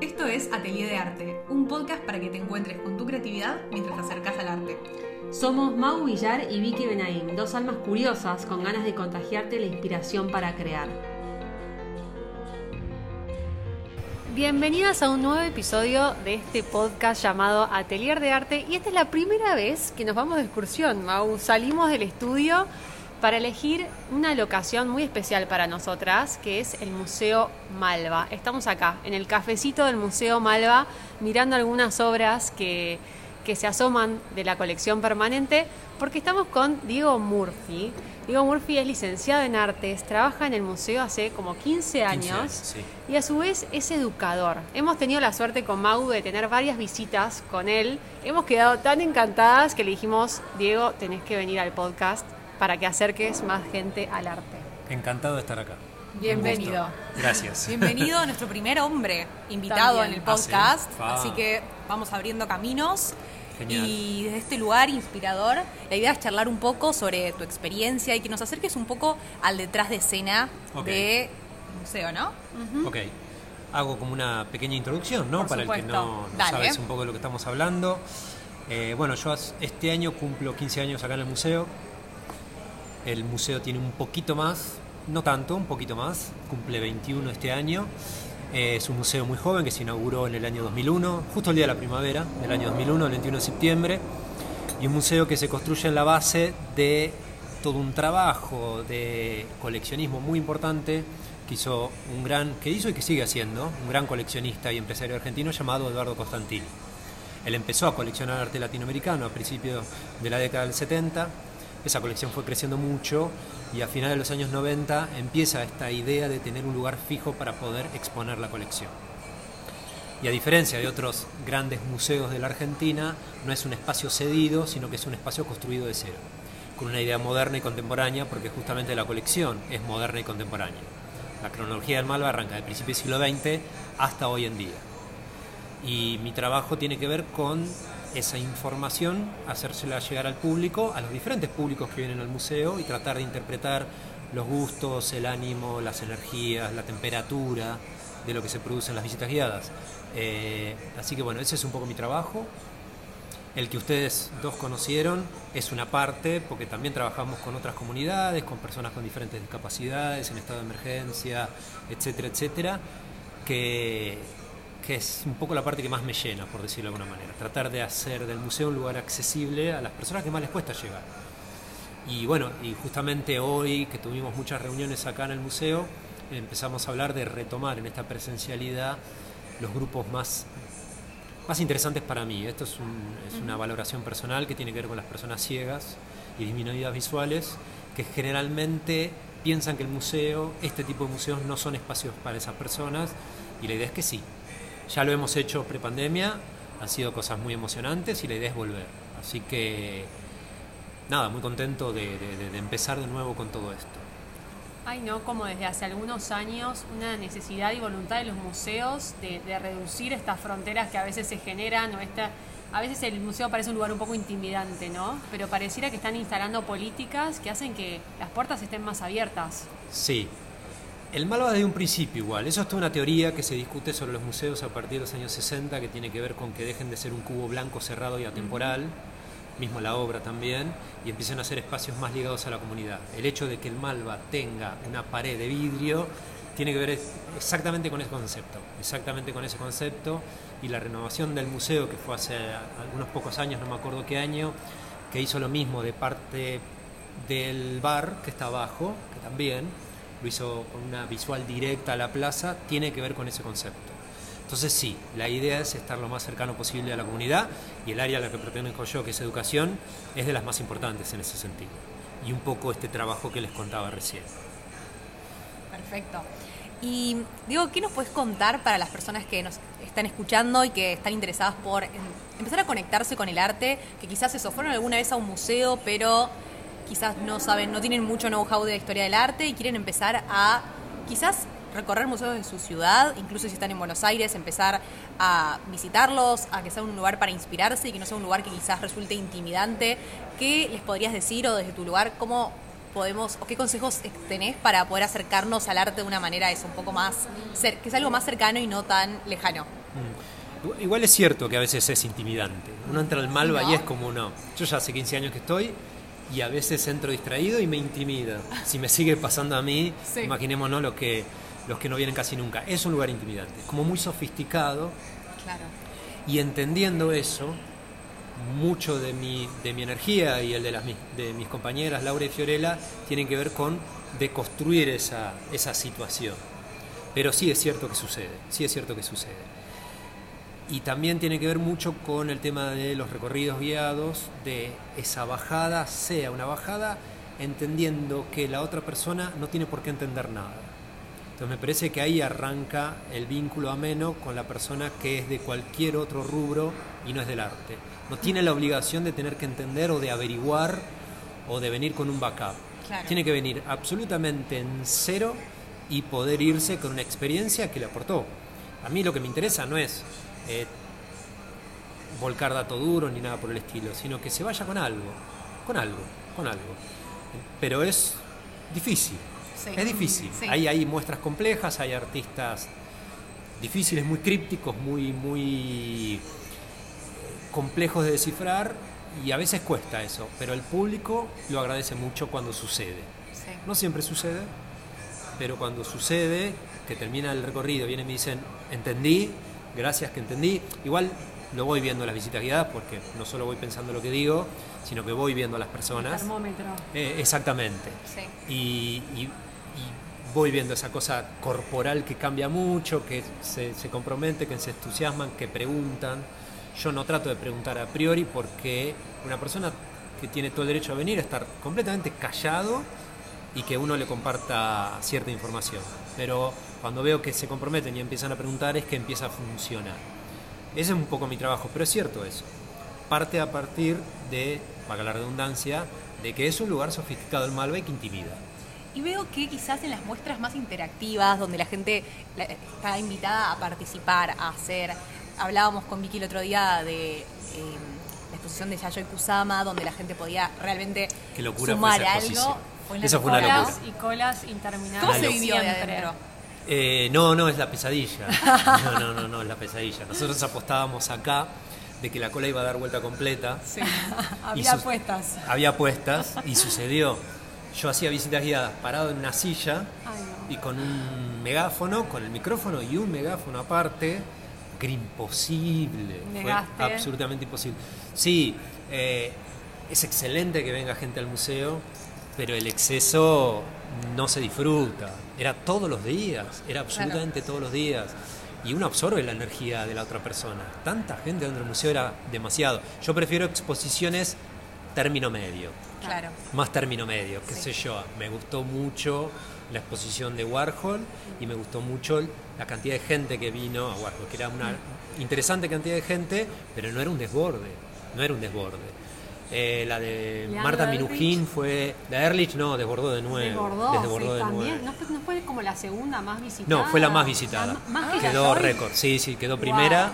Esto es Atelier de Arte, un podcast para que te encuentres con tu creatividad mientras te acercas al arte. Somos Mau Villar y Vicky Benaim, dos almas curiosas con ganas de contagiarte la inspiración para crear. Bienvenidas a un nuevo episodio de este podcast llamado Atelier de Arte y esta es la primera vez que nos vamos de excursión, Mau. Salimos del estudio para elegir una locación muy especial para nosotras, que es el Museo Malva. Estamos acá, en el cafecito del Museo Malva, mirando algunas obras que, que se asoman de la colección permanente, porque estamos con Diego Murphy. Diego Murphy es licenciado en artes, trabaja en el museo hace como 15 años y a su vez es educador. Hemos tenido la suerte con Mau de tener varias visitas con él. Hemos quedado tan encantadas que le dijimos, Diego, tenés que venir al podcast para que acerques más gente al arte. Encantado de estar acá. Bienvenido. Gracias. Bienvenido a nuestro primer hombre invitado en el podcast. Ah, Así que vamos abriendo caminos. Genial. Y desde este lugar inspirador, la idea es charlar un poco sobre tu experiencia y que nos acerques un poco al detrás de escena del museo, ¿no? Ok. Hago como una pequeña introducción, ¿no? Para el que no, sabes un poco de lo que estamos hablando. Eh, bueno, yo este año cumplo 15 años acá en el museo. El museo tiene un poquito más, no tanto, un poquito más, cumple 21 este año. Eh, es un museo muy joven que se inauguró en el año 2001, justo el día de la primavera del año 2001, el 21 de septiembre, y un museo que se construye en la base de todo un trabajo de coleccionismo muy importante que hizo un gran, que hizo y que sigue haciendo, un gran coleccionista y empresario argentino llamado Eduardo Costantini. Él empezó a coleccionar arte latinoamericano a principios de la década del 70 esa colección fue creciendo mucho y a finales de los años 90 empieza esta idea de tener un lugar fijo para poder exponer la colección. Y a diferencia de otros grandes museos de la Argentina, no es un espacio cedido, sino que es un espacio construido de cero, con una idea moderna y contemporánea, porque justamente la colección es moderna y contemporánea. La cronología del Malva arranca del principio del siglo XX hasta hoy en día. Y mi trabajo tiene que ver con esa información, hacérsela llegar al público, a los diferentes públicos que vienen al museo y tratar de interpretar los gustos, el ánimo, las energías, la temperatura de lo que se produce en las visitas guiadas. Eh, así que bueno, ese es un poco mi trabajo. El que ustedes dos conocieron es una parte, porque también trabajamos con otras comunidades, con personas con diferentes discapacidades, en estado de emergencia, etcétera, etcétera, que que es un poco la parte que más me llena, por decirlo de alguna manera. Tratar de hacer del museo un lugar accesible a las personas que más les cuesta llegar. Y bueno, y justamente hoy que tuvimos muchas reuniones acá en el museo, empezamos a hablar de retomar en esta presencialidad los grupos más, más interesantes para mí. Esto es, es una valoración personal que tiene que ver con las personas ciegas y disminuidas visuales, que generalmente piensan que el museo, este tipo de museos no son espacios para esas personas, y la idea es que sí, ya lo hemos hecho prepandemia, han sido cosas muy emocionantes y la idea es volver. Así que, nada, muy contento de, empezar de nuevo con todo esto. Ay, no, como desde hace algunos años una necesidad y voluntad de los museos de, reducir estas fronteras que a veces se generan o esta, a veces el museo parece un lugar un poco intimidante, ¿no? Pero pareciera que están instalando políticas que hacen que las puertas estén más abiertas. Sí, el mal va desde un principio igual. Eso es toda una teoría que se discute sobre los museos a partir de los años 60, que tiene que ver con que dejen de ser un cubo blanco cerrado y atemporal, mismo la obra también, y empiecen a ser espacios más ligados a la comunidad. El hecho de que el Malva tenga una pared de vidrio tiene que ver exactamente con ese concepto, exactamente con ese concepto, y la renovación del museo, que fue hace algunos pocos años, no me acuerdo qué año, que hizo lo mismo de parte del bar que está abajo, que también, lo hizo con una visual directa a la plaza, tiene que ver con ese concepto. Entonces sí, la idea es estar lo más cercano posible a la comunidad y el área a la que pertenezco yo, que es educación, es de las más importantes en ese sentido. Y un poco este trabajo que les contaba recién. Perfecto. Y digo, ¿qué nos puedes contar para las personas que nos están escuchando y que están interesadas por empezar a conectarse con el arte? Que quizás eso, fueron alguna vez a un museo, pero quizás no saben, no tienen mucho know-how de la historia del arte y quieren empezar a quizás recorrer museos de su ciudad, incluso si están en Buenos Aires, empezar a visitarlos, a que sea un lugar para inspirarse y que no sea un lugar que quizás resulte intimidante. ¿Qué les podrías decir o desde tu lugar cómo podemos o qué consejos tenés para poder acercarnos al arte de una manera es un poco más que es algo más cercano y no tan lejano? Mm. Igual es cierto que a veces es intimidante. Uno entra al Malva y es como no. Yo ya hace 15 años que estoy y a veces entro distraído y me intimida. Si me sigue pasando a mí, imaginémonos lo que, los que no vienen casi nunca. Es un lugar intimidante, como muy sofisticado. Claro. Y entendiendo eso, mucho de mi, de mi energía y el de, las, de mis compañeras Laura y Fiorella tienen que ver con deconstruir esa, esa situación. Pero sí es cierto que sucede, sí es cierto que sucede. Y también tiene que ver mucho con el tema de los recorridos guiados, de esa bajada sea una bajada entendiendo que la otra persona no tiene por qué entender nada. Entonces me parece que ahí arranca el vínculo ameno con la persona que es de cualquier otro rubro y no es del arte. No tiene la obligación de tener que entender o de averiguar o de venir con un backup. Tiene que venir absolutamente en cero y poder irse con una experiencia que le aportó. A mí lo que me interesa no es eh, volcar dato duro ni nada por el estilo, sino que se vaya con algo, con algo, con algo. Pero es difícil, es difícil. Hay, hay muestras complejas, hay artistas difíciles, muy crípticos, muy, muy complejos de descifrar y a veces cuesta eso, pero el público lo agradece mucho cuando sucede. No siempre sucede, pero cuando sucede, que termina el recorrido, vienen y me dicen, entendí, gracias que entendí. Igual lo voy viendo las visitas guiadas porque no solo voy pensando lo que digo, sino que voy viendo a las personas. termómetro. Eh, exactamente. Y, voy viendo esa cosa corporal que cambia mucho, que se, se compromete, que se entusiasman, que preguntan. Yo no trato de preguntar a priori porque una persona que tiene todo el derecho a venir a estar completamente callado y que uno le comparta cierta información. Pero cuando veo que se comprometen y empiezan a preguntar es que empieza a funcionar. Ese es un poco mi trabajo, pero es cierto eso. Parte a partir de, para la redundancia, de que es un lugar sofisticado el Malbec que intimida. Y veo que quizás en las muestras más interactivas, donde la gente está invitada a participar, a hacer hablábamos con Vicky el otro día de em, la exposición de Yayoi Kusama, donde la gente podía realmente sumar algo. Esa fue una locura. y colas interminables. ¿Cómo se vivió de adentro? Eh, no, no, es la pesadilla. No, no, no, no, es la pesadilla. Nosotros apostábamos acá de que la cola iba a dar vuelta completa. Sí, había apuestas. Había apuestas y sucedió. Yo hacía visitas guiadas parado en una silla y con un megáfono, con el micrófono y un megáfono aparte que era imposible. Fue absolutamente imposible. Sí, eh, es excelente que venga gente al museo, pero el exceso no se disfruta. Era todos los días, era absolutamente todos los días. Y uno absorbe la energía de la otra persona. Tanta gente dentro del museo era demasiado. Yo prefiero exposiciones término medio. Claro. Más término medio, qué sé yo. Me gustó mucho la exposición de Warhol y me gustó mucho la cantidad de gente que vino a Warhol, que era una interesante cantidad de gente, pero no era un desborde, no era un desborde. Eh, la de Marta Minujín fue. La Erlich no, desbordó de nuevo. Desbordó, de nuevo. ¿No fue, ¿No fue, como la segunda más visitada? No, fue la más visitada. quedó récord, sí, sí, quedó primera.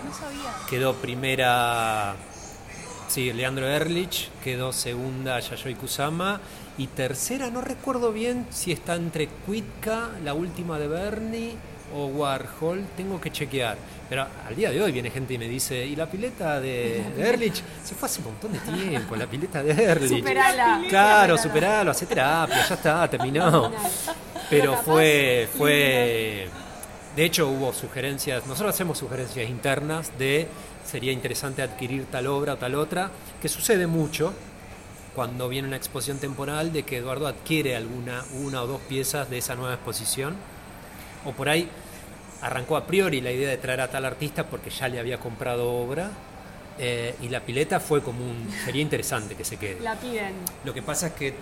Quedó primera. Sí, Leandro Erlich, quedó segunda Yayoi Kusama y tercera, no recuerdo bien si está entre Kuitka, la última de Bernie o Warhol, tengo que chequear. Pero al día de hoy viene gente y me dice, ¿y la pileta de, Erlich? Se fue hace un montón de tiempo, la pileta de Erlich. Superala. Claro, superalo, hace terapia, ya está, terminó. Pero fue, fue... De hecho hubo sugerencias, nosotros hacemos sugerencias internas de sería interesante adquirir tal obra o tal otra, que sucede mucho, cuando viene una exposición temporal de que Eduardo adquiere alguna una o dos piezas de esa nueva exposición o por ahí arrancó a priori la idea de traer a tal artista porque ya le había comprado obra eh, y la pileta fue como un sería interesante que se quede la piden lo que pasa es que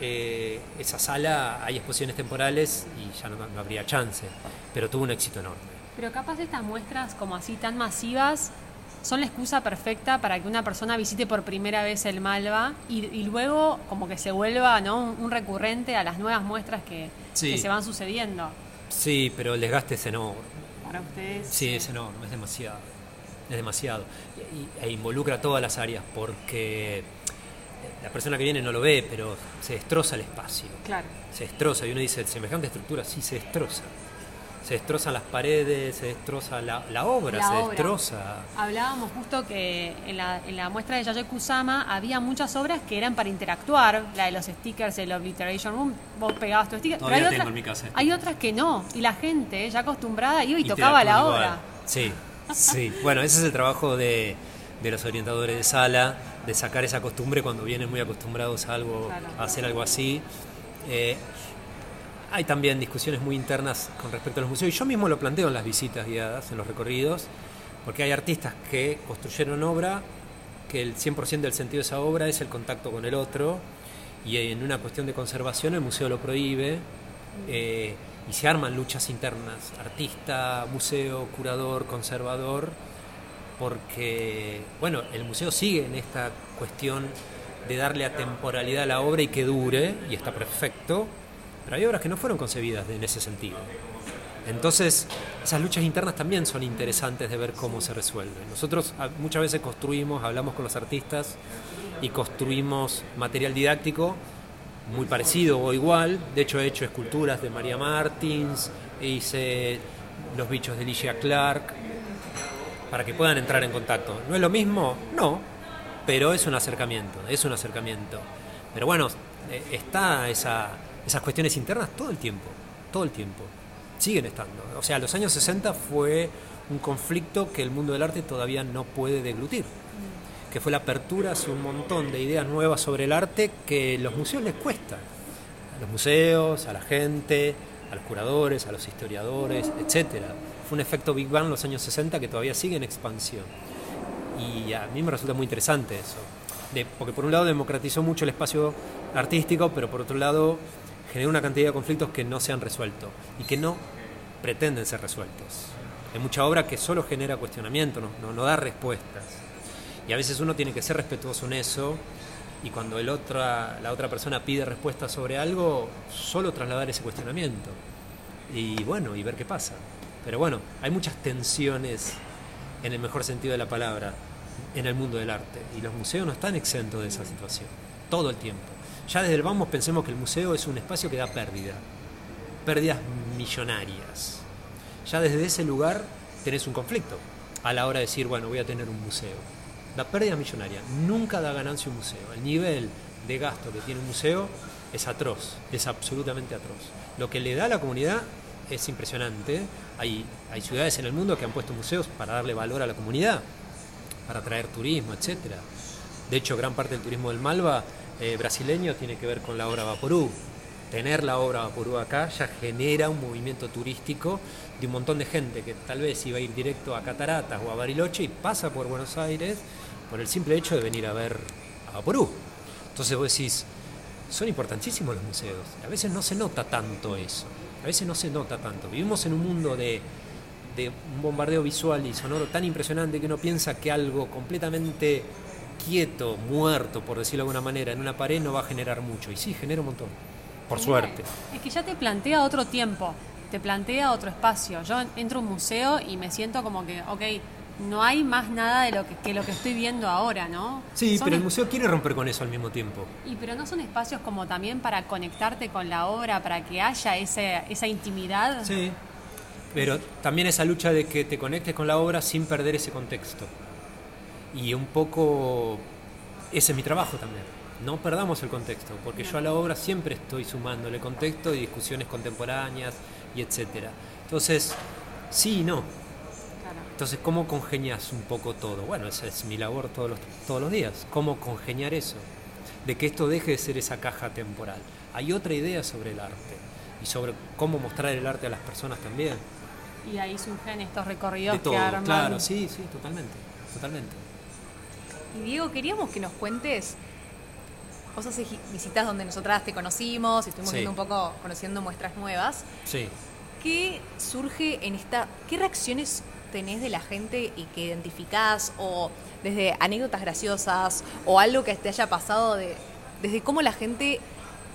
eh, esa sala hay exposiciones temporales y ya no, no habría chance pero tuvo un éxito enorme pero capaz estas muestras como así tan masivas son la excusa perfecta para que una persona visite por primera vez el Malva y, luego como que se vuelva ¿no? un, recurrente a las nuevas muestras que, se van sucediendo. Sí, pero el desgaste es enorme. Para ustedes. Sí, es enorme, es demasiado. Es demasiado. e involucra todas las áreas porque la persona que viene no lo ve, pero se destroza el espacio. Claro. Se destroza y uno dice, semejante estructura, sí se destroza. Se destrozan las paredes, se destroza la, obra, se destroza. Hablábamos justo que en la, en la muestra de Yayoi Kusama había muchas obras que eran para interactuar, la de los stickers, el Obliteration Room, vos pegabas tu sticker. pero hay, otras, en mi casa. hay otras que no, y la gente ya acostumbrada iba y tocaba la obra. Sí, sí. bueno, ese es el trabajo de, de, los orientadores de sala, de sacar esa costumbre cuando vienen muy acostumbrados a, algo, a hacer algo así. Eh, hay también discusiones muy internas con respecto a los museos y yo mismo lo planteo en las visitas guiadas, en los recorridos, porque hay artistas que construyeron obra, que el 100% del sentido de esa obra es el contacto con el otro y en una cuestión de conservación el museo lo prohíbe eh, y se arman luchas internas, artista, museo, curador, conservador, porque, bueno, el museo sigue en esta cuestión de darle atemporalidad a la obra y que dure, y está perfecto, pero hay obras que no fueron concebidas en ese sentido. Entonces, esas luchas internas también son interesantes de ver cómo se resuelven. Nosotros ah, muchas veces construimos, hablamos con los artistas y construimos material didáctico muy parecido o igual. De hecho, he hecho esculturas de María Martins, hice los bichos de Ligia Clark, para que puedan entrar en contacto. ¿No es lo mismo? No, pero es un acercamiento, es un acercamiento. Pero bueno, eh, está esa, esas cuestiones internas todo el tiempo, todo el tiempo. Siguen estando. O sea, los años 60 fue un conflicto que el mundo del arte todavía no puede deglutir. Que fue la apertura hacia un montón de ideas nuevas sobre el arte que los museos les cuesta. A los museos, a la gente, a los curadores, a los historiadores, etc. Fue un efecto Big Bang en los años 60 que todavía sigue en expansión. Y a mí me resulta muy interesante eso. Porque por un lado democratizó mucho el espacio artístico, pero por otro lado genera una cantidad de conflictos que no se han resuelto y que no pretenden ser resueltos. Hay mucha obra que solo genera cuestionamiento, no, no, da respuestas. Y a veces uno tiene que ser respetuoso en eso y cuando el otra, la otra persona pide respuesta sobre algo, solo trasladar ese cuestionamiento. Y bueno, y ver qué pasa. Pero bueno, hay muchas tensiones, en el mejor sentido de la palabra, en el mundo del arte. Y los museos no están exentos de esa situación, todo el tiempo. Ya desde el vamos pensemos que el museo es un espacio que da pérdida, pérdidas millonarias. Ya desde ese lugar tenés un conflicto a la hora de decir, bueno, voy a tener un museo. La pérdida millonaria nunca da ganancia un museo. El nivel de gasto que tiene un museo es atroz, es absolutamente atroz. Lo que le da a la comunidad es impresionante. Hay, hay ciudades en el mundo que han puesto museos para darle valor a la comunidad, para atraer turismo, etc. De hecho, gran parte del turismo del Malva eh, brasileño tiene que ver con la obra Vaporú. Tener la obra Vaporú acá ya genera un movimiento turístico de un montón de gente que tal vez iba a ir directo a Cataratas o a Bariloche y pasa por Buenos Aires por el simple hecho de venir a ver a Vaporú. Entonces vos decís, son importantísimos los museos. A veces no se nota tanto eso. A veces no se nota tanto. Vivimos en un mundo de, de un bombardeo visual y sonoro tan impresionante que uno piensa que algo completamente quieto, muerto, por decirlo de alguna manera, en una pared no va a generar mucho. Y sí, genera un montón, por suerte. Es que ya te plantea otro tiempo, te plantea otro espacio. Yo entro a un museo y me siento como que, ok, no hay más nada de lo que, lo que estoy viendo ahora, ¿no? Sí, pero el museo quiere romper con eso al mismo tiempo. Y pero no son espacios como también para conectarte con la obra, para que haya ese, esa intimidad. Sí, pero también esa lucha de que te conectes con la obra sin perder ese contexto. Y un poco ese es mi trabajo también. No perdamos el contexto, porque yo a la obra siempre estoy sumándole contexto y discusiones contemporáneas y etcétera. Entonces, sí y no. Entonces, ¿cómo congenias un poco todo? Bueno, esa es mi labor todos los, todos los días. ¿Cómo congeniar eso? De que esto deje de ser esa caja temporal. Hay otra idea sobre el arte y sobre cómo mostrar el arte a las personas también. Y ahí surgen estos recorridos que arman. Claro, sí, sí, totalmente, totalmente. Y Diego, queríamos que nos cuentes, vos haces visitas donde nosotras te conocimos, y estuvimos viendo un poco, conociendo muestras nuevas. Sí. ¿Qué surge en esta, qué reacciones tenés de la gente y que identificás o desde anécdotas graciosas o algo que te haya pasado de, desde cómo la gente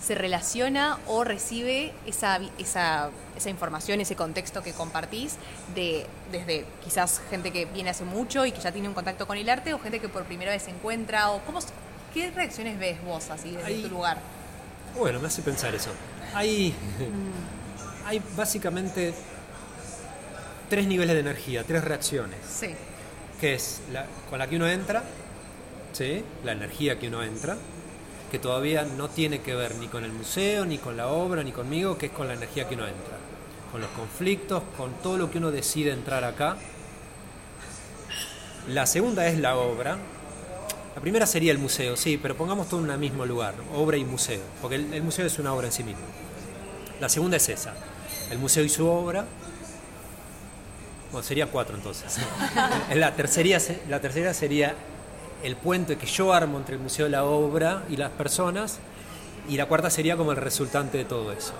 se relaciona o recibe esa, esa, esa, información, ese contexto que compartís, de, desde quizás gente que viene hace mucho y que ya tiene un contacto con el arte, o gente que por primera vez se encuentra, o cómo, ¿qué reacciones ves vos así desde tu lugar? Bueno, me hace pensar eso. Hay, hay básicamente tres niveles de energía, tres reacciones. Sí. Que es la, con la que uno entra, ¿sí? la energía que uno entra, que todavía no tiene que ver ni con el museo, ni con la obra, ni conmigo, que es con la energía que uno entra. Con los conflictos, con todo lo que uno decide entrar acá. La segunda es la obra. La primera sería el museo, sí, pero pongamos todo en el mismo lugar, obra y museo, porque el museo es una obra en sí mismo. La segunda es esa, el museo y su obra, bueno, sería cuatro entonces. la, tercera, la tercera sería el puente que yo armo entre el museo, la obra y las personas. Y la cuarta sería como el resultante de todo eso.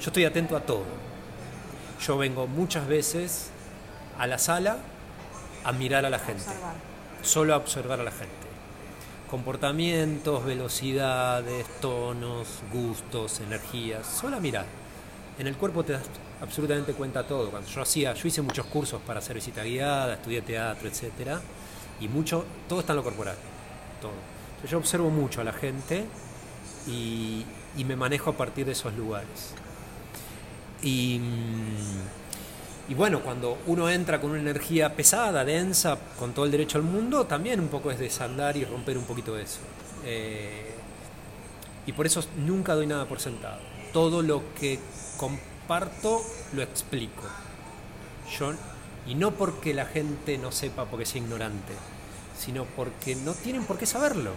Yo estoy atento a todo. Yo vengo muchas veces a la sala a mirar a la gente. Solo a observar a la gente. Comportamientos, velocidades, tonos, gustos, energías. Solo a mirar. En el cuerpo te das absolutamente cuenta todo. Cuando yo hacía, yo hice muchos cursos para hacer visita guiada, estudié teatro, etcétera, y mucho, todo está en lo corporal, todo. yo observo mucho a la gente y, me manejo a partir de esos lugares. Y, y, bueno, cuando uno entra con una energía pesada, densa, con todo el derecho al mundo, también un poco es desandar y romper un poquito eso. Eh, y por eso nunca doy nada por sentado. Todo lo que comparto, lo explico. Yo, y no porque la gente no sepa porque sea ignorante, sino porque no tienen por qué saberlo.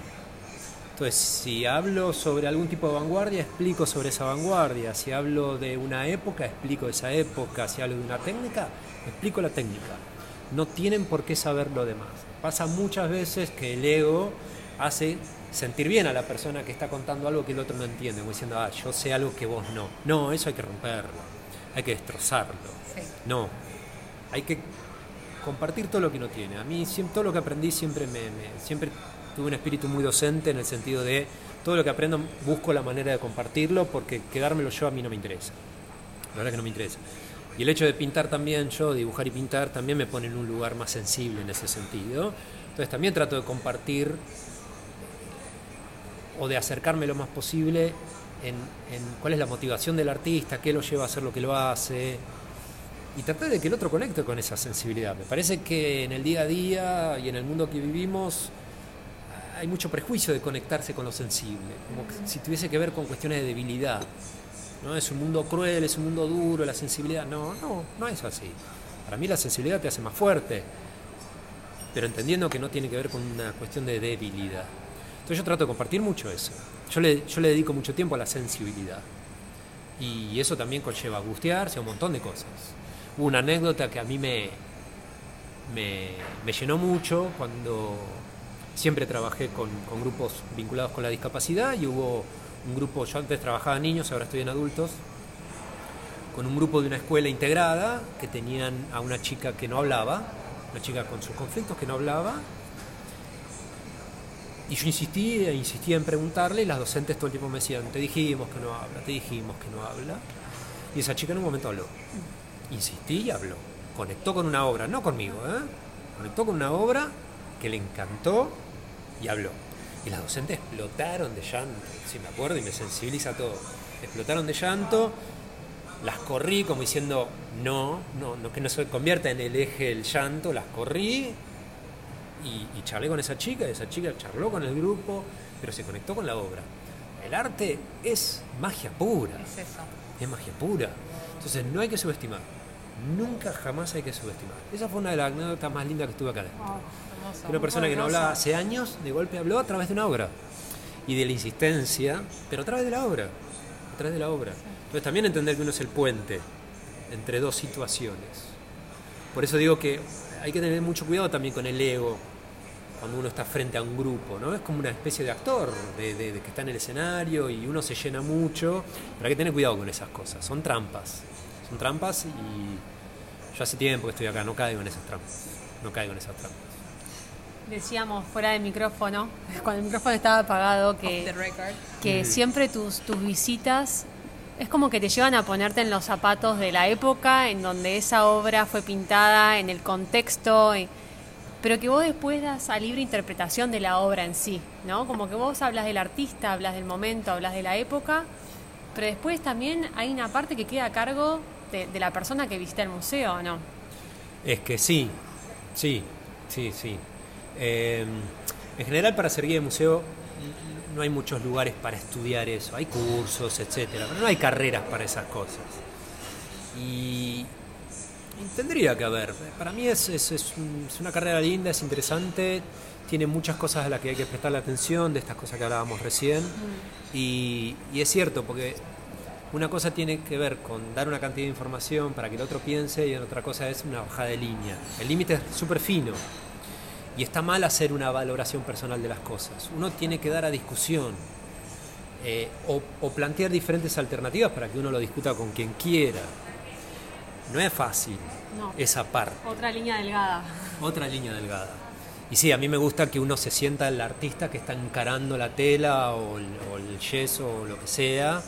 Entonces, si hablo sobre algún tipo de vanguardia, explico sobre esa vanguardia. Si hablo de una época, explico esa época. Si hablo de una técnica, explico la técnica. No tienen por qué saber lo demás. Pasa muchas veces que el ego hace sentir bien a la persona que está contando algo que el otro no entiende, como diciendo, ah, yo sé algo que vos no. No, eso hay que romperlo, hay que destrozarlo. No, hay que compartir todo lo que uno tiene. A mí todo lo que aprendí siempre me, siempre tuve un espíritu muy docente en el sentido de todo lo que aprendo busco la manera de compartirlo porque quedármelo yo a mí no me interesa. La verdad que no me interesa. Y el hecho de pintar también, yo dibujar y pintar, también me pone en un lugar más sensible en ese sentido. Entonces también trato de compartir o de acercarme lo más posible en, cuál es la motivación del artista, qué lo lleva a hacer lo que lo hace, y tratar de que el otro conecte con esa sensibilidad. Me parece que en el día a día y en el mundo que vivimos hay mucho prejuicio de conectarse con lo sensible, como si tuviese que ver con cuestiones de debilidad. ¿no? Es un mundo cruel, es un mundo duro, la sensibilidad. No, no, no es así. Para mí la sensibilidad te hace más fuerte, pero entendiendo que no tiene que ver con una cuestión de debilidad. Entonces yo trato de compartir mucho eso. Yo le, yo le dedico mucho tiempo a la sensibilidad. Y eso también conlleva angustiarse, un montón de cosas. Una anécdota que a mí me, me, llenó mucho cuando siempre trabajé con, grupos vinculados con la discapacidad y hubo un grupo, yo antes trabajaba en niños, ahora estoy en adultos, con un grupo de una escuela integrada que tenían a una chica que no hablaba, una chica con sus conflictos que no hablaba, y yo insistí e insistía en preguntarle y las docentes todo el tiempo me decían, te dijimos que no habla, te dijimos que no habla. Y esa chica en un momento habló. Insistí y habló. Conectó con una obra, no conmigo, ¿eh? Conectó con una obra que le encantó y habló. Y las docentes explotaron de llanto, si me acuerdo y me sensibiliza todo. Explotaron de llanto, las corrí como diciendo, no, no, no que no se convierta en el eje el llanto, las corrí y, charlé con esa chica, esa chica charló con el grupo, pero se conectó con la obra. El arte es magia pura. Es eso. Es magia pura. Entonces no hay que subestimar. Nunca jamás hay que subestimar. Esa fue una de las anécdotas más lindas que estuve acá oh, una persona que no hablaba hace años, de golpe habló a través de una obra. Y de la insistencia, pero a través de la obra. A través de la obra. Entonces también entender que uno es el puente entre dos situaciones. Por eso digo que hay que tener mucho cuidado también con el ego cuando uno está frente a un grupo, ¿no? Es como una especie de actor, de, que está en el escenario y uno se llena mucho, pero hay que tener cuidado con esas cosas, son trampas, son trampas y yo hace tiempo que estoy acá, no caigo en esas trampas, no caigo en esas trampas. Decíamos fuera del micrófono, cuando el micrófono estaba apagado, que, que siempre tus, tus visitas es como que te llevan a ponerte en los zapatos de la época en donde esa obra fue pintada, en el contexto, pero que vos después das a libre interpretación de la obra en sí, ¿no? Como que vos hablas del artista, hablas del momento, hablas de la época, pero después también hay una parte que queda a cargo de, la persona que visita el museo, ¿no? Es que sí, sí, sí, sí. Em, en general para ser guía de museo no hay muchos lugares para estudiar eso, hay cursos, etcétera, pero no hay carreras para esas cosas. Y, tendría que haber. Para mí es, es, una carrera linda, es interesante, tiene muchas cosas a las que hay que prestarle atención, de estas cosas que hablábamos recién. Y, y es cierto, porque una cosa tiene que ver con dar una cantidad de información para que el otro piense y otra cosa es una bajada de línea. El límite es súper fino y está mal hacer una valoración personal de las cosas. Uno tiene que dar a discusión eh, o, plantear diferentes alternativas para que uno lo discuta con quien quiera. No es fácil esa parte. Otra línea delgada. Otra línea delgada. Y sí, a mí me gusta que uno se sienta el artista que está encarando la tela o el, o el yeso o lo que sea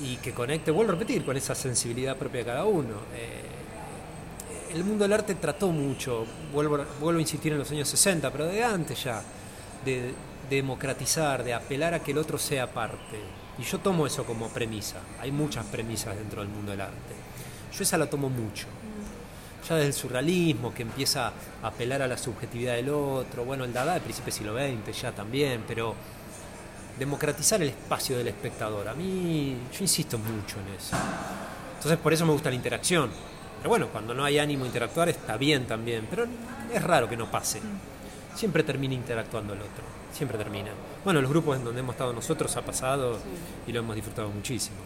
y que conecte, vuelvo a repetir, con esa sensibilidad propia de cada uno. Eh, el mundo del arte trató mucho, vuelvo, vuelvo a insistir en los años 60, pero de antes ya, de, democratizar, de apelar a que el otro sea parte. Y yo tomo eso como premisa. Hay muchas premisas dentro del mundo del arte. Yo esa la tomo mucho. Ya desde el surrealismo, que empieza a apelar a la subjetividad del otro, bueno, el Dada del príncipe siglo XX ya también, pero democratizar el espacio del espectador. A mí, yo insisto mucho en eso. Entonces, por eso me gusta la interacción. Pero bueno, cuando no hay ánimo a interactuar está bien también, pero es raro que no pase. Siempre termina interactuando el otro, siempre termina. Bueno, los grupos en donde hemos estado nosotros ha pasado y lo hemos disfrutado muchísimo.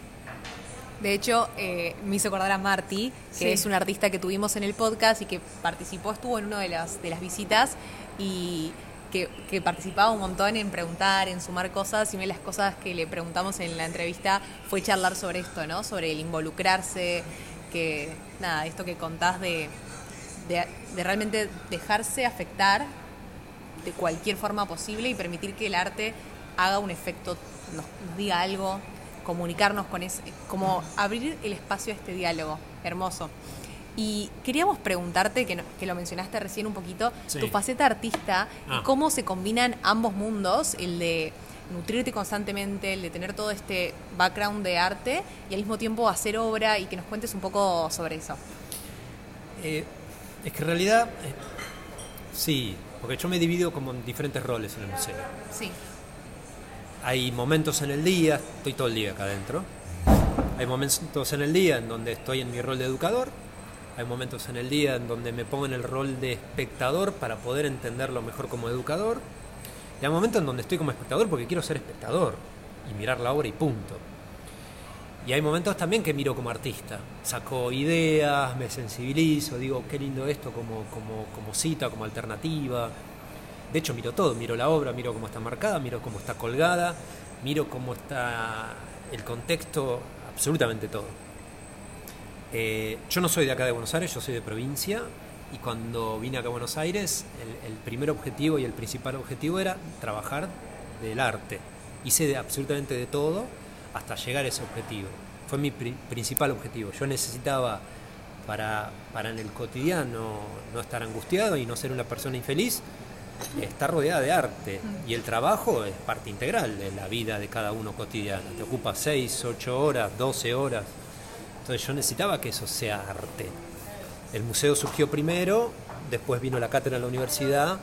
De hecho, eh, me hizo acordar a Marty, que es un artista que tuvimos en el podcast y que participó, estuvo en una de las, de las visitas y que, participaba un montón en preguntar, en sumar cosas, y una de las cosas que le preguntamos en la entrevista fue charlar sobre esto, ¿no? Sobre el involucrarse, que, nada, esto que contás de, de, realmente dejarse afectar de cualquier forma posible y permitir que el arte haga un efecto, nos, diga algo, comunicarnos con ese, como abrir el espacio a este diálogo. Hermoso. Y queríamos preguntarte, que, que lo mencionaste recién un poquito, tu faceta artista y ah. cómo se combinan ambos mundos, el de nutrirte constantemente, el de tener todo este background de arte y al mismo tiempo hacer obra y que nos cuentes un poco sobre eso. Eh, es que en realidad, eh, sí, porque yo me divido como en diferentes roles en el museo. Sí. Hay momentos en el día, estoy todo el día acá adentro. Hay momentos en el día en donde estoy en mi rol de educador hay momentos en el día en donde me pongo en el rol de espectador para poder entenderlo mejor como educador. Y hay momentos en donde estoy como espectador porque quiero ser espectador y mirar la obra y punto. Y hay momentos también que miro como artista. Saco ideas, me sensibilizo, digo, qué lindo esto como, como, como cita, como alternativa. De hecho, miro todo, miro la obra, miro cómo está marcada, miro cómo está colgada, miro cómo está el contexto, absolutamente todo. Eh, yo no soy de acá de Buenos Aires, yo soy de provincia y cuando vine acá a Buenos Aires el, primer objetivo y el principal objetivo era trabajar del arte. Hice de, absolutamente de todo hasta llegar a ese objetivo. Fue mi principal objetivo. Yo necesitaba para, para en el cotidiano no estar angustiado y no ser una persona infeliz, estar rodeada de arte. Y el trabajo es parte integral de la vida de cada uno cotidiana. Te ocupa 6, 8 horas, 12 horas entonces yo necesitaba que eso sea arte. El museo surgió primero, después vino la cátedra en la universidad,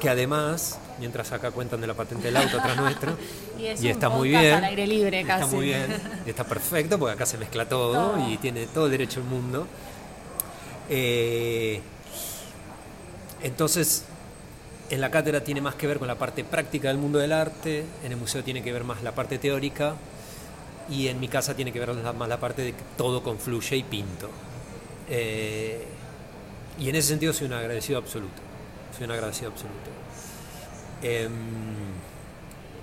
que, además, mientras acá cuentan de la patente del auto atrás nuestro, y, está muy bien. Al aire libre casi. Está muy bien, y está perfecto porque acá se mezcla todo, y tiene todo el derecho del mundo. Eh, entonces, en la cátedra tiene más que ver con la parte práctica del mundo del arte, en el museo tiene que ver más la parte teórica, y en mi casa tiene que ver más la parte de que todo confluye y pinto. Eh, y en ese sentido soy un agradecido absoluto. Soy un agradecido absoluto. Em,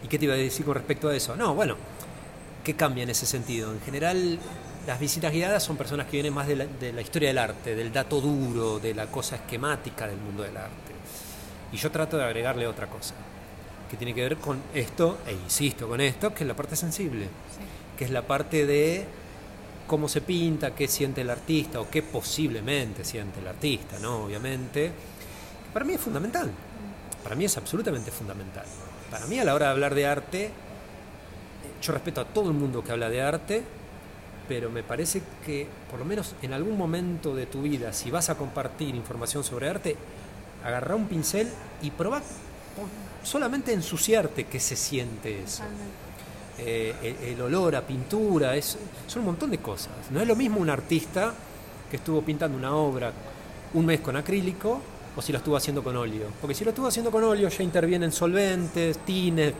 ¿Y qué te iba a decir con respecto a eso? No, bueno, ¿qué cambia en ese sentido? En general, las visitas guiadas son personas que vienen más de la, de la historia del arte, del dato duro, de la cosa esquemática del mundo del arte. Y yo trato de agregarle otra cosa, que tiene que ver con esto, e insisto con esto, que es la parte sensible. Sí que es la parte de cómo se pinta, qué siente el artista o qué posiblemente siente el artista, ¿no? Obviamente. Para mí es fundamental. Para mí es absolutamente fundamental. Para mí a la hora de hablar de arte, yo respeto a todo el mundo que habla de arte, pero me parece que por lo menos en algún momento de tu vida, si vas a compartir información sobre arte, agarra un pincel y probá solamente ensuciarte qué se siente eso. Eh, el, olor a pintura, es, son un montón de cosas. No es lo mismo un artista que estuvo pintando una obra un mes con acrílico o si lo estuvo haciendo con óleo. Porque si lo estuvo haciendo con óleo ya intervienen solventes, tines,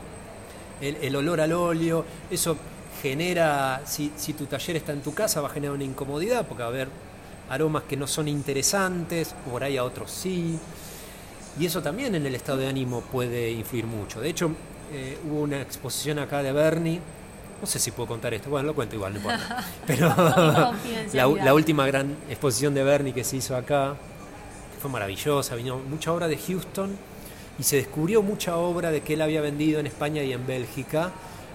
el, olor al óleo, eso genera, si, si, tu taller está en tu casa, va a generar una incomodidad porque va a haber aromas que no son interesantes, por ahí a otros sí. Y eso también en el estado de ánimo puede influir mucho. De hecho, eh, hubo una exposición acá de Bernie. No sé si puedo contar esto, bueno, lo cuento igual, no importa. Pero la, última gran exposición de Bernie que se hizo acá fue maravillosa, vino mucha obra de Houston y se descubrió mucha obra de que él había vendido en España y en Bélgica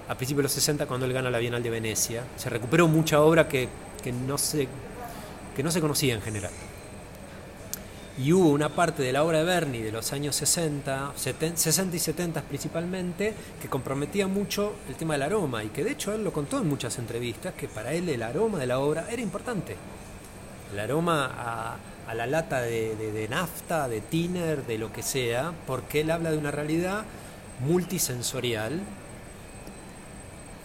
a principios de los 60 cuando él gana la Bienal de Venecia. Se recuperó mucha obra que, que, no, se, que no se conocía en general. Y hubo una parte de la obra de Bernie de los años 60, 60 y 70 principalmente, que comprometía mucho el tema del aroma y que de hecho él lo contó en muchas entrevistas, que para él el aroma de la obra era importante. El aroma a, la lata de, nafta, de tiner, de lo que sea, porque él habla de una realidad multisensorial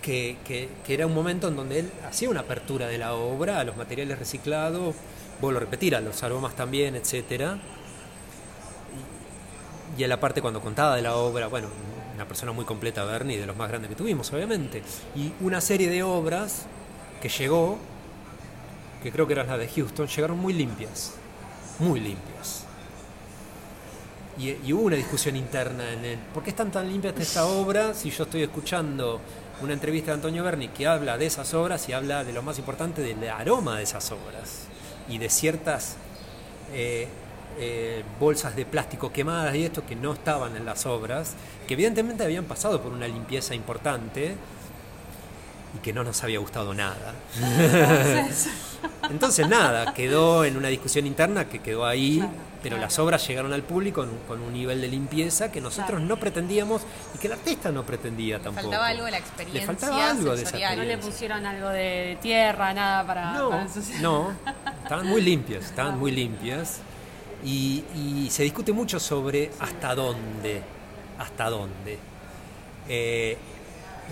que, que, era un momento en donde él hacía una apertura de la obra a los materiales reciclados, vuelvo a repetir, a los aromas también, etcétera. Y, a la parte cuando contaba de la obra, bueno, una persona muy completa, Bernie, de los más grandes que tuvimos, obviamente. Y una serie de obras que llegó, que creo que eran las de Houston, llegaron muy limpias muy limpios. Y, hubo una discusión interna en él. ¿Por qué están tan limpias esta obra si yo estoy escuchando una entrevista de Antonio Berni que habla de esas obras y habla de lo más importante del aroma de esas obras y de ciertas eh, eh, bolsas de plástico quemadas y esto que no estaban en las obras, que evidentemente habían pasado por una limpieza importante y que no nos había gustado nada. Entonces nada, quedó en una discusión interna que quedó ahí, pero las obras llegaron al público con, un nivel de limpieza que nosotros no pretendíamos y que el artista no pretendía tampoco. Le faltaba algo de la experiencia. Le faltaba algo de esa No le pusieron algo de tierra, nada para... No, no estaban muy limpias, estaban muy limpias. Y, se discute mucho sobre hasta dónde, hasta dónde. Eh,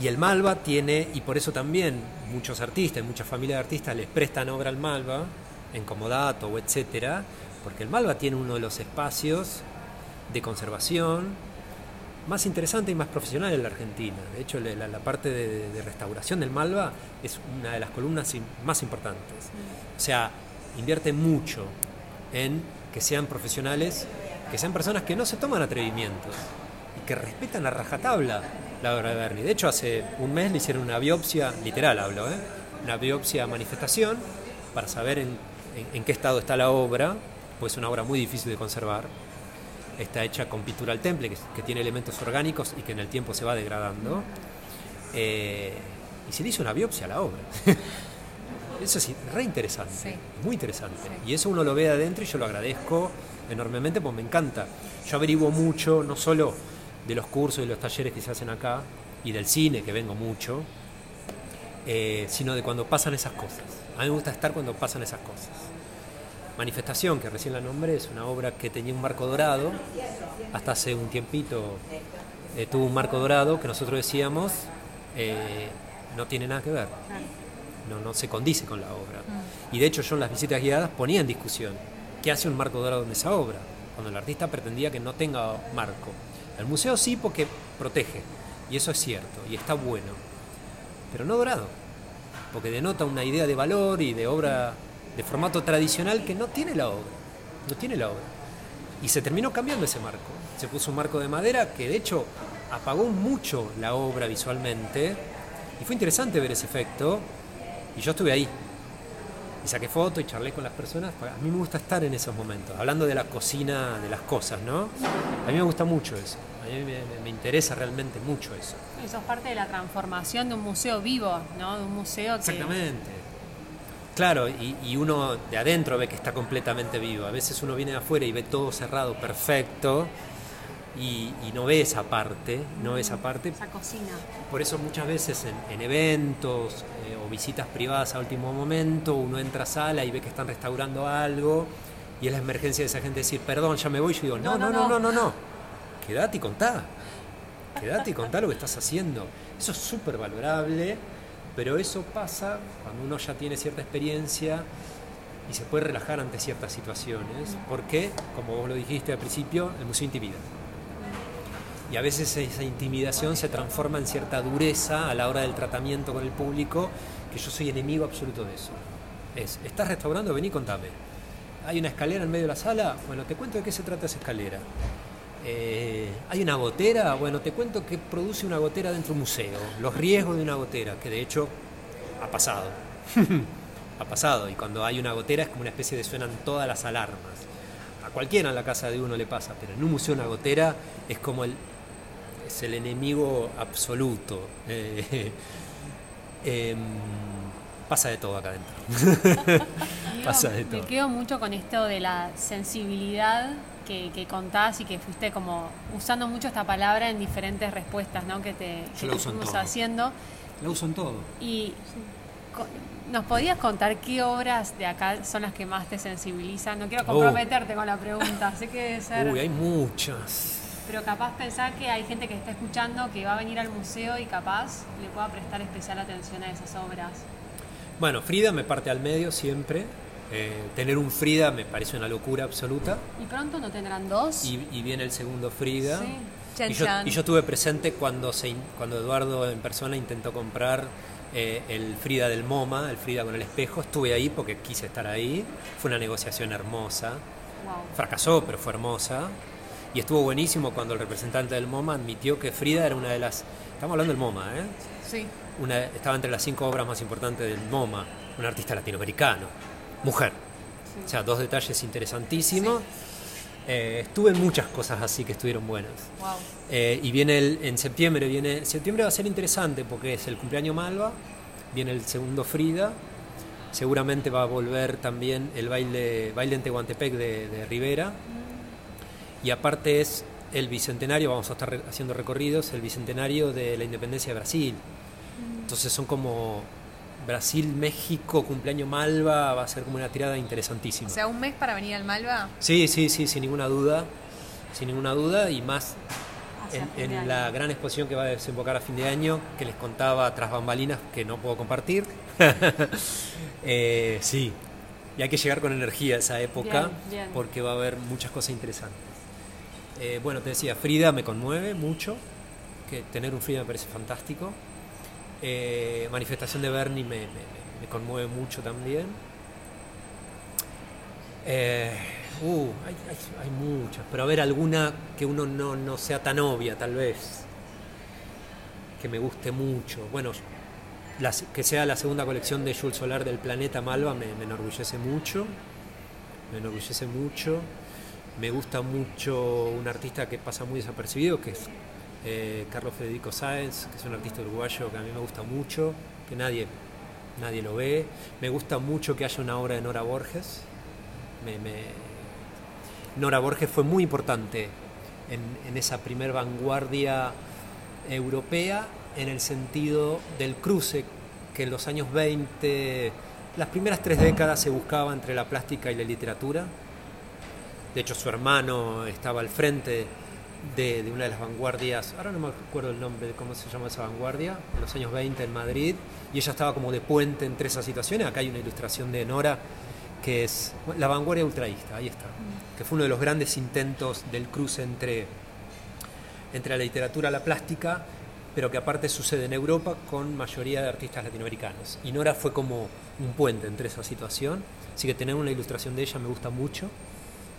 y el Malva tiene, y por eso también muchos artistas, muchas familias de artistas les prestan obra al Malva, en comodato o etcétera, porque el Malva tiene uno de los espacios de conservación más interesante y más profesional en la Argentina. De hecho, la, parte de, restauración del Malva es una de las columnas más importantes. O sea, invierte mucho en que sean profesionales, que sean personas que no se toman atrevimientos y que respetan a rajatabla la obra de Bernie. De hecho, hace un mes le hicieron una biopsia, literal hablo, ¿eh? una biopsia manifestación para saber en, qué estado está la obra, pues es una obra muy difícil de conservar. Está hecha con pintura al temple, que, tiene elementos orgánicos y que en el tiempo se va degradando. Eh, y se le hizo una biopsia a la obra. eso es re interesante, muy interesante. Y eso uno lo ve adentro y yo lo agradezco enormemente porque me encanta. Yo averiguo mucho, no solo de los cursos y los talleres que se hacen acá y del cine, que vengo mucho, eh, sino de cuando pasan esas cosas. A mí me gusta estar cuando pasan esas cosas. Manifestación, que recién la nombré, es una obra que tenía un marco dorado, hasta hace un tiempito eh, tuvo un marco dorado que nosotros decíamos eh, no tiene nada que ver, no, no se condice con la obra. Y de hecho yo en las visitas guiadas ponía en discusión qué hace un marco dorado en esa obra, cuando el artista pretendía que no tenga marco. El museo sí porque protege, y eso es cierto, y está bueno, pero no dorado, porque denota una idea de valor y de obra de formato tradicional que no tiene la obra, no tiene la obra. Y se terminó cambiando ese marco. Se puso un marco de madera que de hecho apagó mucho la obra visualmente, y fue interesante ver ese efecto, y yo estuve ahí, y saqué fotos y charlé con las personas. A mí me gusta estar en esos momentos, hablando de la cocina, de las cosas, ¿no? A mí me gusta mucho eso. A mí me, interesa realmente mucho eso. Eso es parte de la transformación de un museo vivo, ¿no? De un museo que... Exactamente. Claro, y, uno de adentro ve que está completamente vivo. A veces uno viene de afuera y ve todo cerrado, perfecto, y, no ve esa parte, no ve esa parte. Esa cocina. Por eso muchas veces en, eventos eh, o visitas privadas a último momento, uno entra a sala y ve que están restaurando algo y es la emergencia de esa gente decir, perdón, ya me voy. Yo digo, no, no, no, no, no, no, quédate y contá. Quédate y contá lo que estás haciendo. Eso es súper valorable, pero eso pasa cuando uno ya tiene cierta experiencia y se puede relajar ante ciertas situaciones, porque, como vos lo dijiste al principio, el museo intimida. Y a veces esa intimidación se transforma en cierta dureza a la hora del tratamiento con el público, que yo soy enemigo absoluto de eso. Es, ¿estás restaurando? Vení, contame. ¿Hay una escalera en medio de la sala? Bueno, te cuento de qué se trata esa escalera. Eh, ¿Hay una gotera? Bueno, te cuento qué produce una gotera dentro de un museo, los riesgos de una gotera, que de hecho ha pasado. ha pasado. Y cuando hay una gotera es como una especie de suenan todas las alarmas. A cualquiera en la casa de uno le pasa, pero en un museo una gotera es como el, es el enemigo absoluto. Eh, em, pasa de todo acá adentro. pasa de todo. Me quedo mucho con esto de la sensibilidad que, contás y que fuiste como usando mucho esta palabra en diferentes respuestas ¿no? que te, que haciendo. La uso en todo. Y ¿Nos podías contar qué obras de acá son las que más te sensibilizan? No quiero comprometerte con la pregunta, sé que debe ser... Uy, hay muchas. Pero capaz pensar que hay gente que está escuchando que va a venir al museo y capaz le pueda prestar especial atención a esas obras. Bueno, Frida me parte al medio siempre. Eh, tener un Frida me parece una locura absoluta. ¿Y pronto no tendrán dos? Y, viene el segundo Frida. Sí. Y, yo, y, yo, estuve presente cuando, se, cuando Eduardo en persona intentó comprar eh, el Frida del MoMA, el Frida con el espejo. Estuve ahí porque quise estar ahí. Fue una negociación hermosa. Fracasó, pero fue hermosa. Y estuvo buenísimo cuando el representante del MoMA admitió que Frida era una de las... Estamos hablando del MoMA, ¿eh? Sí. Una, estaba entre las cinco obras más importantes del MoMA. Un artista latinoamericano. Mujer. O sea, dos detalles interesantísimos. Eh, estuve en muchas cosas así que estuvieron buenas. Eh, y viene el, en septiembre, viene, septiembre va a ser interesante porque es el cumpleaños Malva, viene el segundo Frida, seguramente va a volver también el baile, baile en Tehuantepec de, Rivera, y aparte es el bicentenario, vamos a estar haciendo recorridos, el bicentenario de la independencia de Brasil. Entonces son como Brasil, México, cumpleaños Malva, va a ser como una tirada interesantísima. O sea, un mes para venir al Malva. Sí, sí, sí, sin ninguna duda, sin ninguna duda, y más en, la gran exposición que va a desembocar a fin de año, que les contaba tras bambalinas, que no puedo compartir. Eh, sí, y hay que llegar con energía a esa época, porque va a haber muchas cosas interesantes. Eh, bueno, te decía, Frida me conmueve mucho, que tener un Frida me parece fantástico. Eh, manifestación de Bernie me, conmueve mucho también. Eh, uh, hay, muchas, pero a ver alguna que uno no, sea tan obvia, tal vez. Que me guste mucho. Bueno, que sea la segunda colección de Jules Solar del Planeta Malva me, enorgullece mucho. Me enorgullece mucho. Me gusta mucho un artista que pasa muy desapercibido, que es eh, Carlos Federico Sáenz, que es un artista uruguayo que a mí me gusta mucho, que nadie, nadie lo ve. Me gusta mucho que haya una obra de Nora Borges. Nora Borges fue muy importante en, esa primer vanguardia europea en el sentido del cruce que en los años 20, las primeras tres décadas se buscaba entre la plástica y la literatura. De hecho, su hermano estaba al frente de, una de las vanguardias, ahora no me acuerdo el nombre de cómo se llama esa vanguardia, en los años 20 en Madrid, y ella estaba como de puente entre esas situaciones. Acá hay una ilustración de Nora que es la vanguardia ultraísta, ahí está, que fue uno de los grandes intentos del cruce entre, entre la literatura y la plástica, pero que aparte sucede en Europa con mayoría de artistas latinoamericanos. Y Nora fue como un puente entre esa situación, así que tener una ilustración de ella me gusta mucho,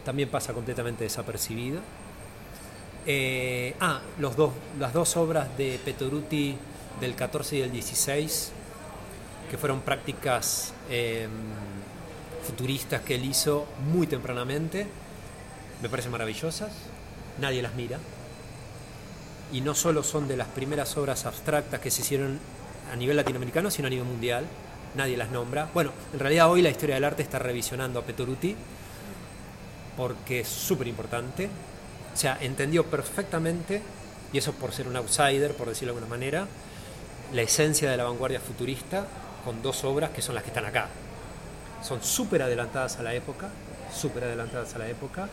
también pasa completamente desapercibida. Eh, ah, los dos, las dos obras de Petoruti del 14 y del 16, que fueron prácticas em, futuristas que él hizo muy tempranamente, me parecen maravillosas, nadie las mira. Y no solo son de las primeras obras abstractas que se hicieron a nivel latinoamericano, sino a nivel mundial, nadie las nombra. Bueno, en realidad hoy la historia del arte está revisionando a Petoruti, porque es súper importante sea, entendió perfectamente, y eso por ser un outsider, por decirlo de alguna manera, la esencia de la vanguardia futurista con dos obras que son las que están acá. Son súper adelantadas a la época, súper adelantadas a la época,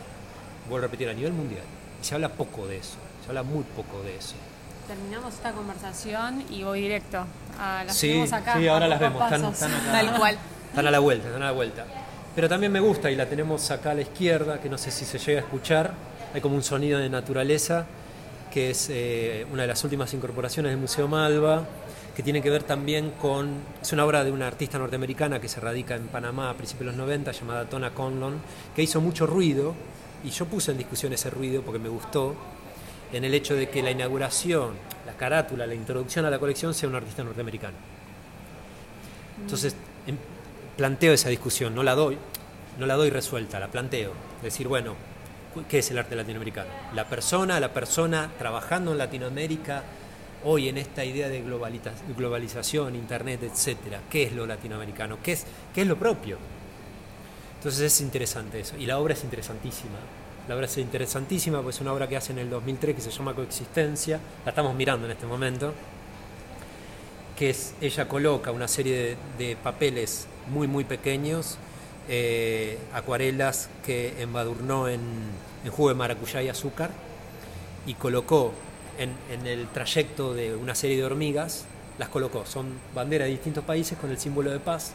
vuelvo a repetir, a nivel mundial. Y se habla poco de eso, se habla muy poco de eso. Terminamos esta conversación y voy directo a las sí, acá. Sí, ahora las vemos, están, acá. Tal cual. Están a la vuelta, están a la vuelta. Pero también me gusta y la tenemos acá a la izquierda, que no sé si se llega a escuchar. Hay como un sonido de naturaleza, que es eh, una de las últimas incorporaciones del Museo Malva, que tiene que ver también con. Es una obra de una artista norteamericana que se radica en Panamá a principios de los 90, llamada Tona Conlon, que hizo mucho ruido, y yo puse en discusión ese ruido porque me gustó, en el hecho de que la inauguración, la carátula, la introducción a la colección sea un artista norteamericano. Entonces, em, planteo esa discusión, no la doy, no la doy resuelta, la planteo. Decir, bueno, ¿qué es el arte latinoamericano? La persona, la persona trabajando en Latinoamérica hoy en esta idea de globalización, internet, etcétera. ¿Qué es lo latinoamericano? ¿Qué es, qué es lo propio? Entonces es interesante eso. Y la obra es interesantísima. La obra es interesantísima, pues es una obra que hace en el 2003 que se llama Coexistencia. La estamos mirando en este momento que es, ella coloca una serie de, papeles muy, muy pequeños, eh, acuarelas que embadurnó en, en, jugo de maracuyá y azúcar, y colocó en, el trayecto de una serie de hormigas, las colocó, son banderas de distintos países con el símbolo de paz,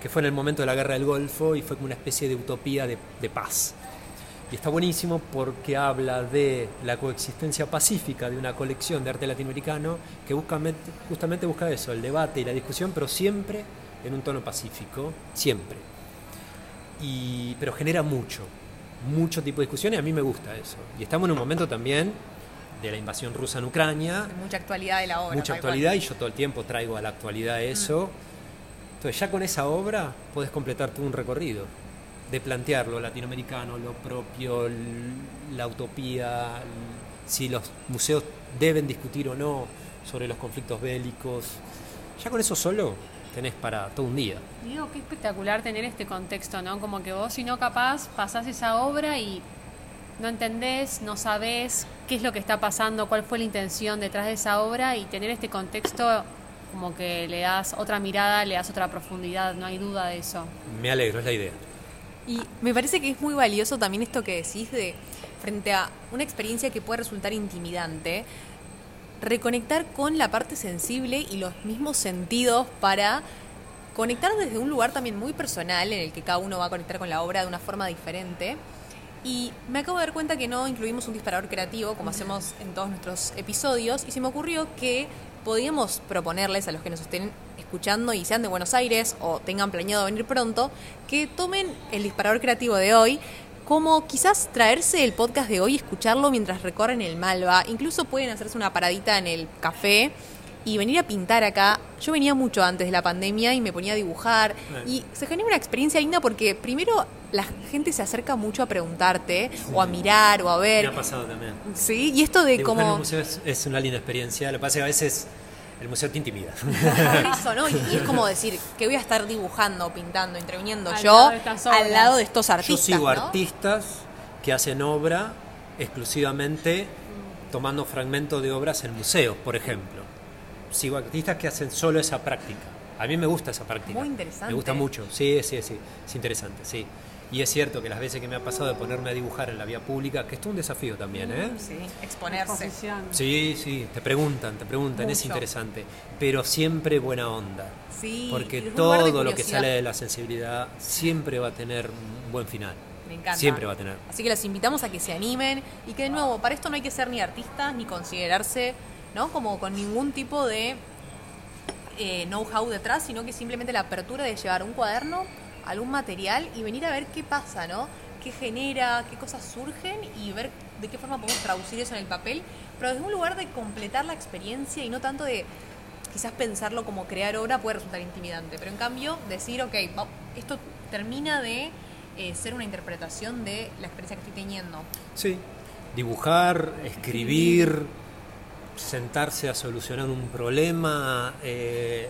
que fue en el momento de la guerra del Golfo y fue como una especie de utopía de paz. Y está buenísimo porque habla de la coexistencia pacífica de una colección de arte latinoamericano que busca, justamente busca eso, el debate y la discusión, pero siempre en un tono pacífico, siempre. Y, pero genera mucho, mucho tipo de discusión y a mí me gusta eso. Y estamos en un momento también de la invasión rusa en Ucrania. Mucha actualidad de la obra. Mucha actualidad y yo todo el tiempo traigo a la actualidad eso. Mm. Entonces ya con esa obra puedes completar todo un recorrido de plantear lo latinoamericano, lo propio, la utopía, si los museos deben discutir o no sobre los conflictos bélicos. Ya con eso solo tenés para todo un día. Digo, qué espectacular tener este contexto, ¿no? Como que vos, si no capaz, pasás esa obra y no entendés, no sabés qué es lo que está pasando, cuál fue la intención detrás de esa obra y tener este contexto como que le das otra mirada, le das otra profundidad, no hay duda de eso. Me alegro, es la idea. Y me parece que es muy valioso también esto que decís de frente a una experiencia que puede resultar intimidante, reconectar con la parte sensible y los mismos sentidos para conectar desde un lugar también muy personal en el que cada uno va a conectar con la obra de una forma diferente. Y me acabo de dar cuenta que no incluimos un disparador creativo como hacemos en todos nuestros episodios y se me ocurrió que podíamos proponerles a los que nos estén escuchando y sean de Buenos Aires o tengan planeado venir pronto, que tomen el disparador creativo de hoy como quizás traerse el podcast de hoy y escucharlo mientras recorren el Malva. Incluso pueden hacerse una paradita en el café y venir a pintar acá. Yo venía mucho antes de la pandemia y me ponía a dibujar y se genera una experiencia linda porque primero la gente se acerca mucho a preguntarte o a mirar o a ver. Me ha pasado también. Sí, y esto de. En el museo es, una linda experiencia. Lo que pasa es que a veces el museo te intimida. eso, ¿no? Y, es como decir que voy a estar dibujando, pintando, interviniendo yo al lado de estos artistas. Yo sigo artistas que hacen obra exclusivamente tomando fragmentos de obras en museos, por ejemplo. Sigo artistas que hacen solo esa práctica. A mí me gusta esa práctica. Muy interesante. Me gusta mucho. Sí, sí, sí. Es interesante, sí. Y es cierto que las veces que me ha pasado de ponerme a dibujar en la vía pública, que esto es un desafío también, ¿eh? Sí, exponerse. Sí, sí, te preguntan, te preguntan, es interesante. Pero siempre buena onda. Sí, porque todo lo que sale de la sensibilidad siempre va a tener un buen final. Me encanta. Siempre va a tener. Así que los invitamos a que se animen y que de nuevo, para esto no hay que ser ni artistas ni considerarse, ¿no? Como con ningún tipo de eh, know-how detrás, sino que simplemente la apertura de llevar un cuaderno algún material y venir a ver qué pasa, ¿no? qué genera, qué cosas surgen y ver de qué forma podemos traducir eso en el papel, pero desde un lugar de completar la experiencia y no tanto de quizás pensarlo como crear obra puede resultar intimidante, pero en cambio decir, ok, esto termina de eh, ser una interpretación de la experiencia que estoy teniendo. Sí, dibujar, escribir, sentarse a solucionar un problema. Eh,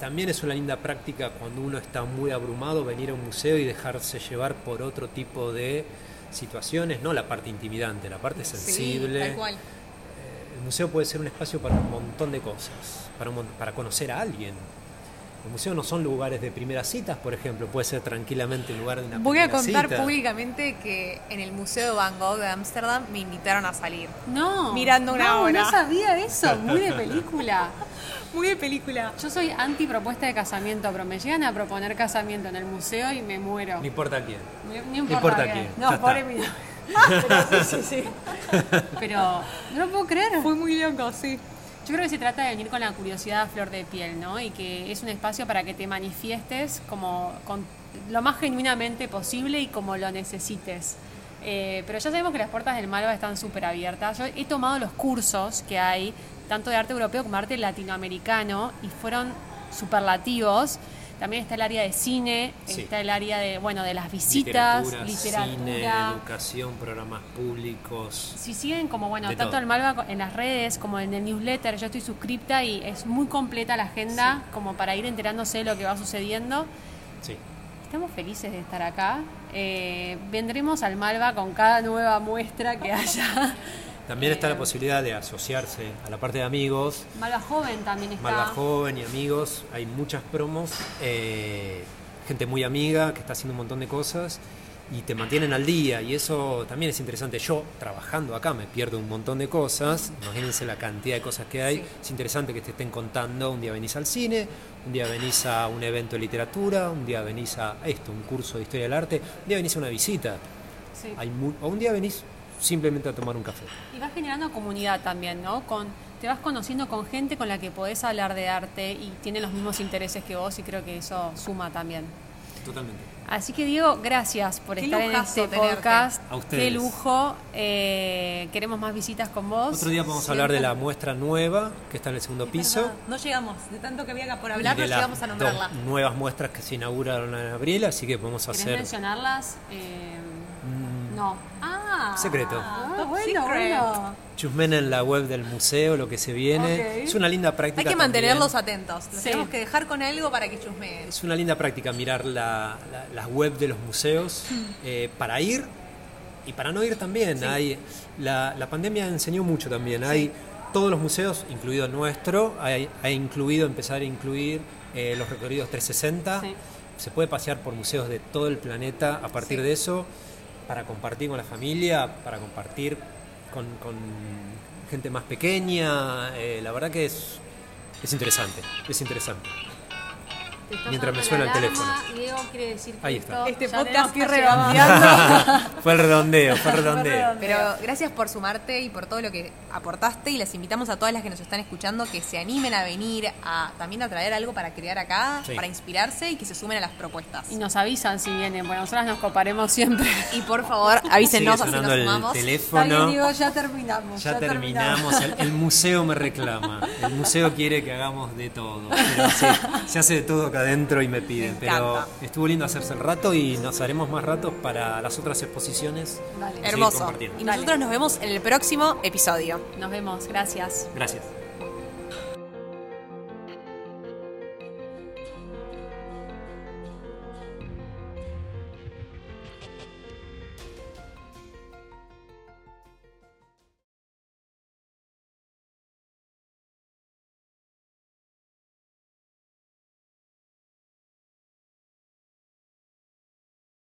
también es una linda práctica cuando uno está muy abrumado venir a un museo y dejarse llevar por otro tipo de situaciones, no la parte intimidante, la parte sensible. tal cual. Eh, el museo puede ser un espacio para un montón de cosas, para, para conocer a alguien, los museos no son lugares de primeras citas, por ejemplo, puede ser tranquilamente un lugar de una Voy a contar públicamente que en el Museo de Van Gogh de Ámsterdam me invitaron a salir. No. Mirando una no, obra. No sabía eso, muy de película. muy de película. Yo soy anti propuesta de casamiento, pero me llegan a proponer casamiento en el museo y me muero. No importa quién. No, importa, quién. No, pobre mío. pero sí, sí, sí. Pero no lo puedo creer. Fue muy loco, sí. Yo creo que se trata de venir con la curiosidad a flor de piel, ¿no? Y que es un espacio para que te manifiestes como con lo más genuinamente posible y como lo necesites. Eh, pero ya sabemos que las puertas del Malva están súper abiertas. Yo he tomado los cursos que hay, tanto de arte europeo como arte latinoamericano, y fueron superlativos. También está el área de cine, está el área de, bueno, de las visitas, literatura, cine, educación, programas públicos. Si siguen como, bueno, tanto el Malva en las redes como en el newsletter, yo estoy suscripta y es muy completa la agenda como para ir enterándose de lo que va sucediendo. Sí. Estamos felices de estar acá. Eh, vendremos al Malva con cada nueva muestra que haya. También está la posibilidad de asociarse a la parte de amigos. Malva Joven también está. Malva Joven y amigos. Hay muchas promos. Eh, gente muy amiga que está haciendo un montón de cosas y te mantienen al día. Y eso también es interesante. Yo, trabajando acá, me pierdo un montón de cosas. Imagínense la cantidad de cosas que hay. Es interesante que te estén contando. Un día venís al cine, un día venís a un evento de literatura, un día venís a esto, un curso de historia del arte, un día venís a una visita. Hay o un día venís simplemente a tomar un café. Y vas generando comunidad también, ¿no? Con, te vas conociendo con gente con la que podés hablar de arte y tiene los mismos intereses que vos y creo que eso suma también. Totalmente. Así que Diego, gracias por estar en este podcast. A ustedes. Qué lujo. Eh, queremos más visitas con vos. Otro día vamos a hablar de la muestra nueva que está en el segundo piso. No llegamos, de tanto que había por hablar, no llegamos a nombrarla. nuevas muestras que se inauguraron en abril, así que podemos hacer. mencionarlas? Eh. No. Ah, secreto. Ah, bueno, bueno. Chusmen en la web del museo, lo que se viene. Es una linda práctica. Hay que mantenerlos atentos. tenemos que dejar con algo para que chusmeen. Es una linda práctica mirar la, las web de los museos hmm. eh, para ir y para no ir también. Hay, la, la, pandemia enseñó mucho también. Hay todos los museos, incluido el nuestro, ha incluido, empezar a incluir eh, los recorridos 360. Se puede pasear por museos de todo el planeta a partir de eso para compartir con la familia, para compartir con, gente más pequeña. Eh, la verdad que es, es interesante, es interesante. Mientras me suena el teléfono. Diego quiere decir que Ahí está. este podcast ir redondeando. fue el redondeo, fue el redondeo. Pero gracias por sumarte y por todo lo que aportaste y les invitamos a todas las que nos están escuchando que se animen a venir a también a traer algo para crear acá, para inspirarse y que se sumen a las propuestas. Y nos avisan si vienen, bueno, nosotras nos coparemos siempre. Y por favor, avísenos así nos sumamos. El teléfono. Digo, ya terminamos. Ya, terminamos. El, museo me reclama. El museo quiere que hagamos de todo. Pero se hace de todo adentro y me piden. pero estuvo lindo hacerse el rato y nos haremos más ratos para las otras exposiciones. Hermoso. Y nosotros nos vemos en el próximo episodio. Nos vemos. Gracias. Gracias.